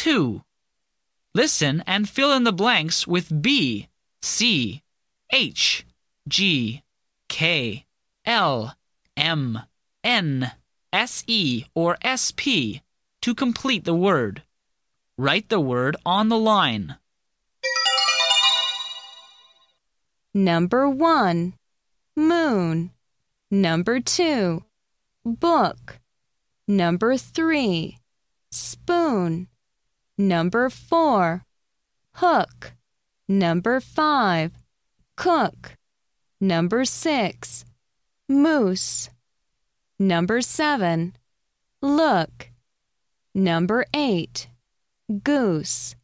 2. Listen and fill in the blanks with B, C, H, G, K, L, M, N, S E, or S P to complete the word. Write the word on the line. Number 1. Moon. Number 2. Book. Number 3. Spoon. Number 4. Hook. Number 5. Cook. Number 6. Moose. Number 7. Look. Number 8. Goose.